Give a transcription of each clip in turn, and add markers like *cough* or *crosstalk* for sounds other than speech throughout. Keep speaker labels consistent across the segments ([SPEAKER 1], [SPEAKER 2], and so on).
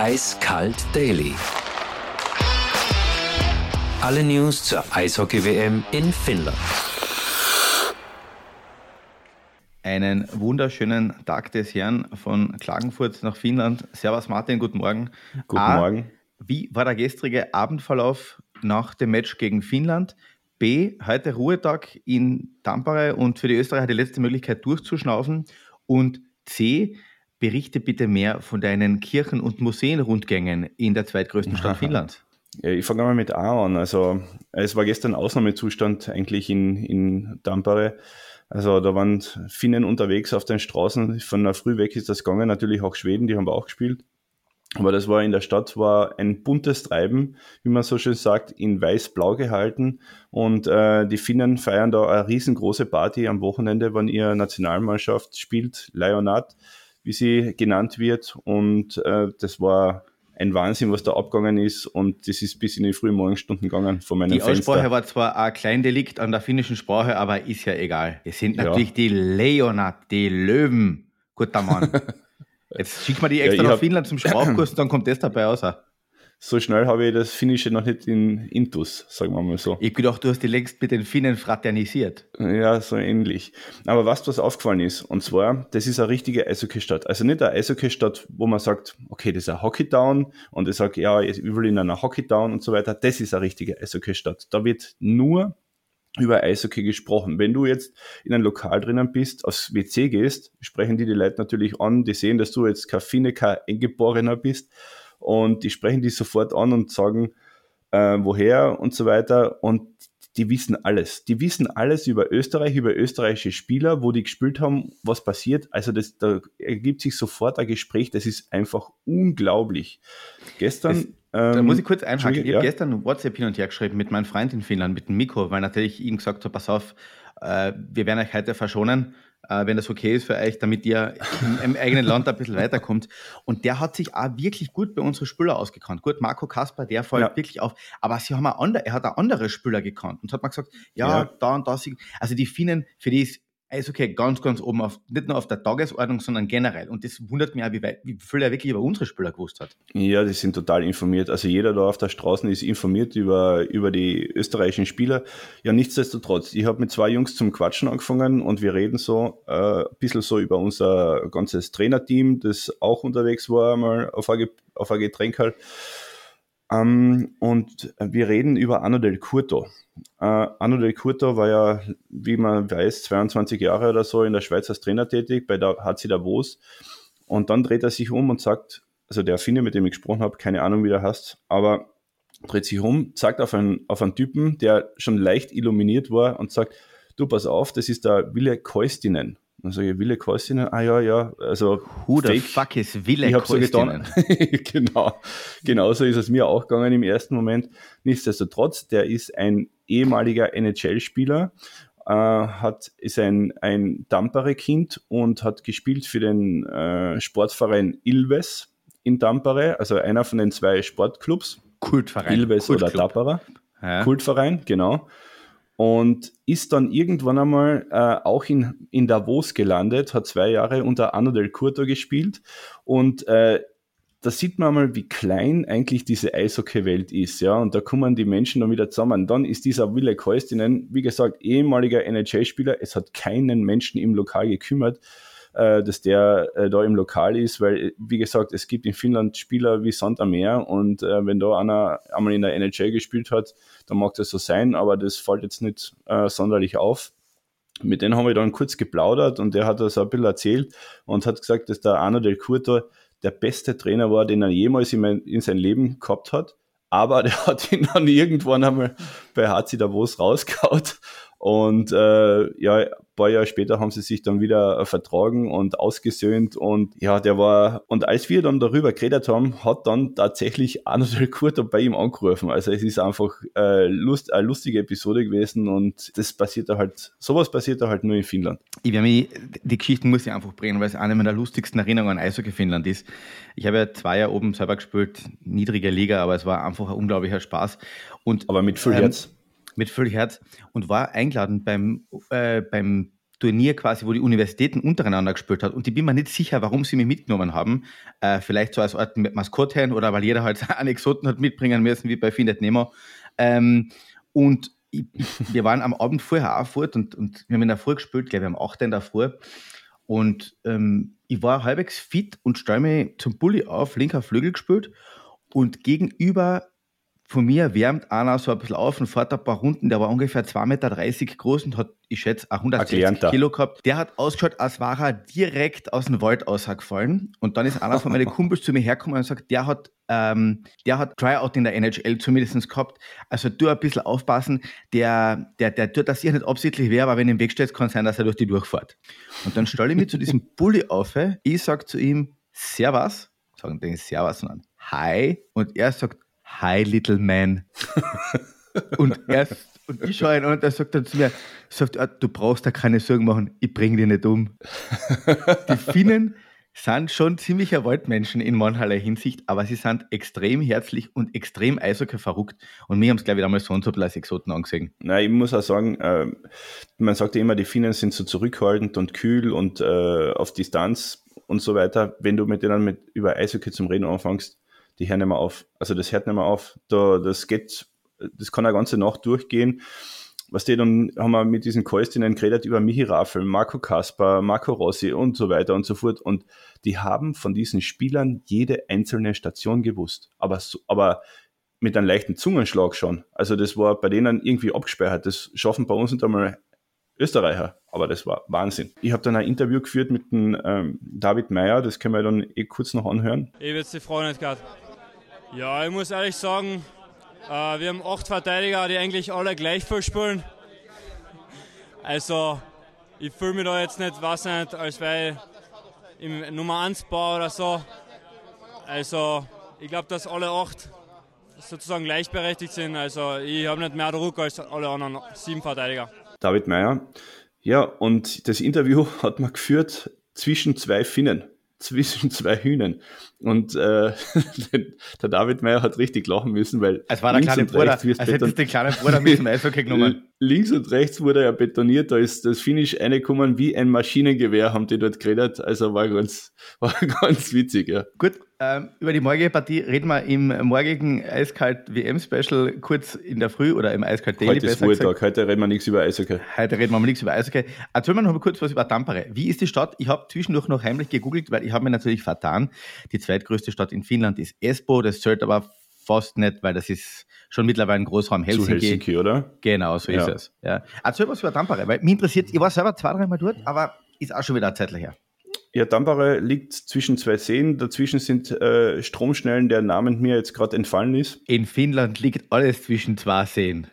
[SPEAKER 1] Eiskalt Daily. Alle News zur Eishockey-WM in Finnland.
[SPEAKER 2] Einen wunderschönen Tag des Herrn von Klagenfurt nach Finnland. Servus Martin, guten Morgen.
[SPEAKER 3] Guten A, Morgen.
[SPEAKER 2] Wie war der gestrige Abendverlauf nach dem Match gegen Finnland? B, heute Ruhetag in Tampere und für die Österreicher die letzte Möglichkeit durchzuschnaufen. Und C, berichte bitte mehr von deinen Kirchen- und Museenrundgängen in der zweitgrößten Stadt Finnlands.
[SPEAKER 3] Ja, ich fange mal mit A an. Also es war gestern Ausnahmezustand eigentlich in, in Tampere. Also da waren Finnen unterwegs auf den Straßen. Von der Früh weg ist das gegangen. Natürlich auch Schweden, die haben auch gespielt. Aber das war in der Stadt war ein buntes Treiben, wie man so schön sagt, in weiß-blau gehalten. Und äh, die Finnen feiern da eine riesengroße Party am Wochenende, wenn ihre Nationalmannschaft spielt, Leonard, wie sie genannt wird. Und äh, das war ein Wahnsinn, was da abgegangen ist. Und das ist bis in die frühen Morgenstunden gegangen von meinem
[SPEAKER 2] Die Aussprache
[SPEAKER 3] Fenster.
[SPEAKER 2] war zwar ein Kleindelikt an der finnischen Sprache, aber ist ja egal. Es sind natürlich ja. die Leonard, die Löwen. Guter Mann. *laughs* Jetzt schick mal die extra ja, nach Finnland zum Sprachkurs, dann kommt das dabei raus.
[SPEAKER 3] So schnell habe ich das Finnische noch nicht in Intus, sagen wir mal so.
[SPEAKER 2] Ich gedacht, du hast die längst mit den Finnen fraternisiert.
[SPEAKER 3] Ja, so ähnlich. Aber was, was aufgefallen ist, und zwar, das ist eine richtige Eishockey-Stadt. Also nicht eine Eishockey-Stadt, wo man sagt, okay, das ist ein Hockey-Town und ich sage, ja, ich will in einer Hockey-Town und so weiter. Das ist eine richtige Eishockey-Stadt. Da wird nur über Eishockey gesprochen. Wenn du jetzt in einem Lokal drinnen bist, aufs WC gehst, sprechen die die Leute natürlich an, die sehen, dass du jetzt kein Finne, kein Eingeborener bist und die sprechen die sofort an und sagen, äh, woher und so weiter und die wissen alles. Die wissen alles über Österreich, über österreichische Spieler, wo die gespielt haben, was passiert. Also das, da ergibt sich sofort ein Gespräch, das ist einfach unglaublich. Gestern
[SPEAKER 2] ähm, da muss ich kurz einhaken. Ich habe gestern WhatsApp hin und her geschrieben mit meinem Freund in Finnland, mit dem Mikro, weil natürlich ihm gesagt habe, pass auf, äh, wir werden euch heute verschonen, äh, wenn das okay ist für euch, damit ihr im, im eigenen Land ein bisschen weiterkommt. Und der hat sich auch wirklich gut bei unseren Spieler ausgekannt. Gut, Marco Kasper, der fällt ja. wirklich auf. Aber sie haben auch andere, er hat auch andere Spieler gekannt und hat mal gesagt, ja, ja. da und da. Also die Finnen, für die ist Eishockey ganz, ganz oben auf, nicht nur auf der Tagesordnung, sondern generell. Und das wundert mich auch, wie, weit, wie viel er wirklich über unsere Spieler gewusst hat.
[SPEAKER 3] Ja, die sind total informiert. Also jeder da auf der Straße ist informiert über, über die österreichischen Spieler. Ja, nichtsdestotrotz, ich habe mit zwei Jungs zum Quatschen angefangen und wir reden so äh, ein bisschen so über unser ganzes Trainerteam, das auch unterwegs war, mal auf ein, auf ein Getränk halt. Ähm, und wir reden über Anno del Curto. Äh, Anno del Curto war ja, wie man weiß, 22 Jahre oder so in der Schweiz als Trainer tätig, bei der HC Davos. Und dann dreht er sich um und sagt, also der Finne, mit dem ich gesprochen habe, keine Ahnung, wie der heißt, aber dreht sich um, zeigt auf einen, auf einen Typen, der schon leicht illuminiert war und sagt, du pass auf, das ist der Wille Keustinen. Dann sage ich, Wille Koistinen, ah ja, ja, also
[SPEAKER 2] Who the fuck is Wille Koistinen?
[SPEAKER 3] So *laughs* genau, genau so ist es mir auch gegangen im ersten Moment. Nichtsdestotrotz, der ist ein ehemaliger NHL-Spieler, äh, hat, ist ein, ein Tampere-Kind und hat gespielt für den äh, Sportverein Ilves in Tampere, also einer von den zwei Sportclubs.
[SPEAKER 2] Kultverein.
[SPEAKER 3] Ilves Kultclub. oder Tappara. Ja. Kultverein, genau und ist dann irgendwann einmal äh, auch in, in Davos gelandet, hat zwei Jahre unter Anno del Curto gespielt und äh, da sieht man mal, wie klein eigentlich diese Eishockey-Welt ist, ja, und da kommen die Menschen dann wieder zusammen. Dann ist dieser Wille Keustinen, wie gesagt, ehemaliger NHL-Spieler, es hat keinen Menschen im Lokal gekümmert, dass der äh, da im Lokal ist, weil, wie gesagt, es gibt in Finnland Spieler wie Sand am Meer und äh, wenn da einer einmal in der NHL gespielt hat, dann mag das so sein, aber das fällt jetzt nicht äh, sonderlich auf. Mit denen haben wir dann kurz geplaudert und der hat das ein bisschen erzählt und hat gesagt, dass der Arno del Curto der beste Trainer war, den er jemals in, mein, in sein Leben gehabt hat. Aber *laughs* der hat ihn dann irgendwann einmal bei HC Davos rausgehauen und äh, ja, ein paar Jahre später haben sie sich dann wieder vertragen und ausgesöhnt und ja, der war, und als wir dann darüber geredet haben, hat dann tatsächlich *laughs* Arno del Curto bei ihm angerufen. Also es ist einfach äh, Lust, eine lustige Episode gewesen und das passiert da halt, sowas passiert da halt nur in Finnland.
[SPEAKER 2] Ich werde mich, die Geschichten muss ich einfach bringen, weil es eine meiner lustigsten Erinnerungen an Eishockey Finnland ist. Ich habe ja zwei Jahre oben selber gespielt, niedrige Liga, aber es war einfach ein unglaublicher Spaß. Und,
[SPEAKER 3] aber mit viel ähm, Herz
[SPEAKER 2] mit Herz und war eingeladen beim, äh, beim Turnier quasi, wo die Universitäten untereinander gespielt hat. Und ich bin mir nicht sicher, warum sie mich mitgenommen haben. Äh, vielleicht so als Art Maskottchen oder weil jeder halt *laughs* Anekdoten hat mitbringen müssen, wie bei Findet Nemo. Ähm, und ich, wir waren am Abend vorher auch fort und, und wir haben in der Früh gespielt, glaube ich, am 8. in der Früh. Und ähm, ich war halbwegs fit und stelle mich zum Bulli auf, linker Flügel gespielt und gegenüber von mir wärmt einer so ein bisschen auf und fährt ein paar Runden. Der war ungefähr 2,30 Meter groß und hat, ich schätze, 160 Kilo gehabt. Der hat ausgeschaut, als war er direkt aus dem Wald ausgefallen. Und dann ist einer von meinen *laughs* Kumpels zu mir hergekommen und sagt, der hat, ähm, der hat Tryout in der NHL zumindest gehabt. Also du ein bisschen aufpassen. Der, der, der tut das sicher nicht absichtlich weh, aber wenn er im Weg steht, kann es sein, dass er durch die durchfährt. Und dann stelle ich mich zu diesem *laughs* Bulli auf. Ich sage zu ihm, Servus. Sagen den Servus, sondern Hi. Und er sagt, Hi, little man. und, er, und ich schaue ihn an und er sagt dann zu mir, sagt, ah, du brauchst da keine Sorgen machen, ich bringe dich nicht um. Die Finnen sind schon ziemlicher Waldmenschen in mancherlei Hinsicht, aber sie sind extrem herzlich und extrem Eishockey verrückt. Und mir haben es, glaube ich, damals so und so als Exoten angesehen.
[SPEAKER 3] Na, ich muss auch sagen, äh, man sagt ja immer, die Finnen sind so zurückhaltend und kühl und äh, auf Distanz und so weiter. Wenn du mit denen mit, über Eishockey zum Reden anfängst, die hören nicht mehr auf. Also das hört nicht mehr auf. Da, das geht, das kann eine ganze Nacht durchgehen. Was die dann haben wir mit diesen Käustinnen geredet über Michi Raffel, Marco Kasper, Marco Rossi und so weiter und so fort. Und die haben von diesen Spielern jede einzelne Station gewusst. Aber, aber mit einem leichten Zungenschlag schon. Also das war bei denen irgendwie abgespeichert. Das schaffen bei uns nicht einmal Österreicher. Aber das war Wahnsinn. Ich habe dann ein Interview geführt mit dem ähm, David Meyer, das können wir dann eh kurz noch anhören.
[SPEAKER 4] Ich würde die Frage nicht. Ja, ich muss ehrlich sagen, äh, wir haben acht Verteidiger, die eigentlich alle gleich viel spielen. Also, ich fühle mich da jetzt nicht, was nicht, als ich im Nummer 1 Bau oder so. Also, ich glaube, dass alle acht sozusagen gleichberechtigt sind. Also, ich habe nicht mehr Druck als alle anderen sieben Verteidiger.
[SPEAKER 3] David Meyer. Ja, und das Interview hat man geführt zwischen zwei Finnen zwischen *laughs* zwei Hühnern. Und äh, *laughs* der David Meyer hat richtig lachen müssen, weil.
[SPEAKER 2] Es war der kleine Bruder, als hättest den kleinen Bruder mit dem *laughs* Eishockey genommen.
[SPEAKER 3] Links und rechts wurde er betoniert, da ist das Finish reingekommen wie ein Maschinengewehr, haben die dort geredet. Also war ganz, war ganz witzig, ja.
[SPEAKER 2] Gut, ähm, über die morgige Partie reden wir im morgigen Eiskalt WM-Special kurz in der Früh oder im Eiskalt
[SPEAKER 3] Daily. Heute ist Ruhetag, heute reden wir nichts über Eishockey.
[SPEAKER 2] Heute reden wir mal nichts über Eishockey. Erzähl mir noch mal kurz was über Tampere. Wie ist die Stadt? Ich habe zwischendurch noch heimlich gegoogelt, weil ich habe mir natürlich vertan. Die zweitgrößte Stadt in Finnland ist Espoo, das zählt aber fast nicht, weil das ist schon mittlerweile ein Großraum Helsinki. Zu
[SPEAKER 3] Helsinki, oder?
[SPEAKER 2] Genau, so ja. ist es. Ja. Erzähl was über Tampere, weil mich interessiert, ich war selber zwei, dreimal dort, aber ist auch schon wieder eine Zeit her.
[SPEAKER 3] Ja, Tampere liegt zwischen zwei Seen. Dazwischen sind äh, Stromschnellen, der Name mir jetzt gerade entfallen ist.
[SPEAKER 2] In Finnland liegt alles zwischen zwei Seen.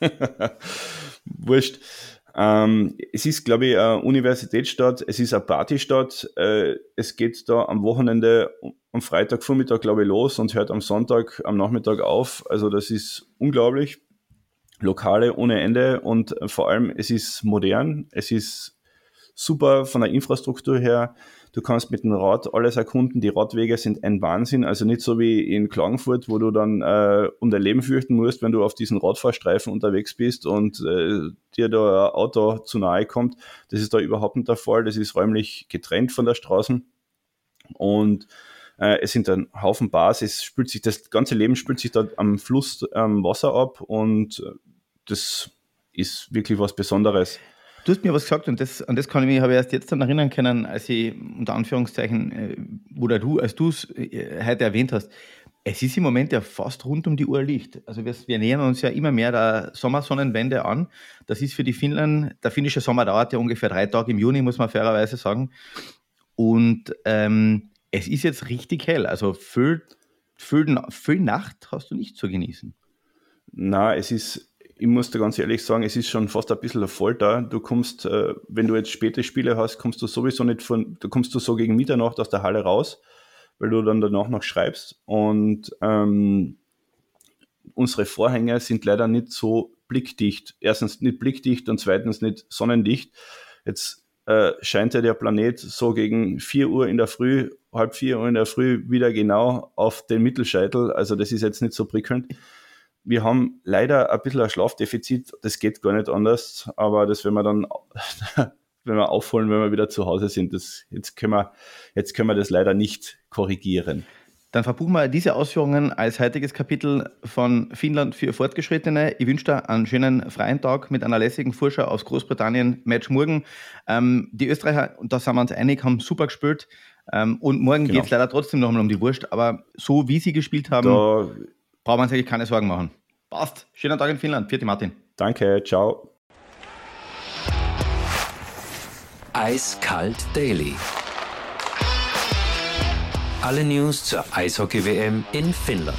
[SPEAKER 2] *laughs*
[SPEAKER 3] Wurscht. Ähm, es ist, glaube ich, eine Universitätsstadt, es ist eine Partystadt. Äh, es geht da am Wochenende, am Freitagvormittag, glaube ich, los und hört am Sonntag, am Nachmittag auf. Also das ist unglaublich. Lokale ohne Ende und vor allem, es ist modern, es ist super von der Infrastruktur her. Du kannst mit dem Rad alles erkunden. Die Radwege sind ein Wahnsinn. Also nicht so wie in Klagenfurt, wo du dann äh, um dein Leben fürchten musst, wenn du auf diesen Radfahrstreifen unterwegs bist und äh, dir da ein Auto zu nahe kommt. Das ist da überhaupt nicht der Fall. Das ist räumlich getrennt von der Straße. Und äh, es sind ein Haufen Bars. Es spült sich, das ganze Leben spült sich dort am Fluss am Wasser ab und das ist wirklich was Besonderes.
[SPEAKER 2] Du hast mir was gesagt und das, an das kann ich mich, habe ich erst jetzt dann erinnern können, als ich unter Anführungszeichen, äh, oder du, als du es äh, heute erwähnt hast. Es ist im Moment ja fast rund um die Uhr Licht. Also wir, wir nähern uns ja immer mehr der Sommersonnenwende an. Das ist für die Finnland, der finnische Sommer dauert ja ungefähr drei Tage im Juni, muss man fairerweise sagen. Und ähm, es ist jetzt richtig hell. Also viel, viel, viel Nacht hast du nicht zu genießen.
[SPEAKER 3] Na, es ist ich muss dir ganz ehrlich sagen, es ist schon fast ein bisschen eine Folter. Du kommst, äh, wenn du jetzt späte Spiele hast, kommst du sowieso nicht von, du kommst du so gegen Mitternacht aus der Halle raus, weil du dann danach noch schreibst. Und ähm, unsere Vorhänge sind leider nicht so blickdicht. Erstens nicht blickdicht und zweitens nicht sonnendicht. Jetzt äh, scheint ja der Planet so gegen 4 Uhr in der Früh, halb 4 Uhr in der Früh wieder genau auf den Mittelscheitel. Also das ist jetzt nicht so prickelnd wir haben leider ein bisschen ein Schlafdefizit, das geht gar nicht anders, aber das werden wir dann *laughs* wenn wir aufholen, wenn wir wieder zu Hause sind. Das, jetzt, können wir, jetzt können wir das leider nicht korrigieren.
[SPEAKER 2] Dann verbuchen wir diese Ausführungen als heutiges Kapitel von Finnland für Fortgeschrittene. Ich wünsche dir einen schönen freien Tag mit einer lässigen Vorschau aus Großbritannien. Match morgen. Ähm, die Österreicher, und da sind wir uns einig, haben super gespielt. Ähm, und morgen genau. geht es leider trotzdem noch einmal um die Wurst. Aber so wie sie gespielt haben, da braucht man sich keine Sorgen machen. Passt. Schönen Tag in Finnland. Vierte Martin.
[SPEAKER 3] Danke. Ciao.
[SPEAKER 1] Eiskalt Daily. Alle News zur Eishockey-WM in Finnland.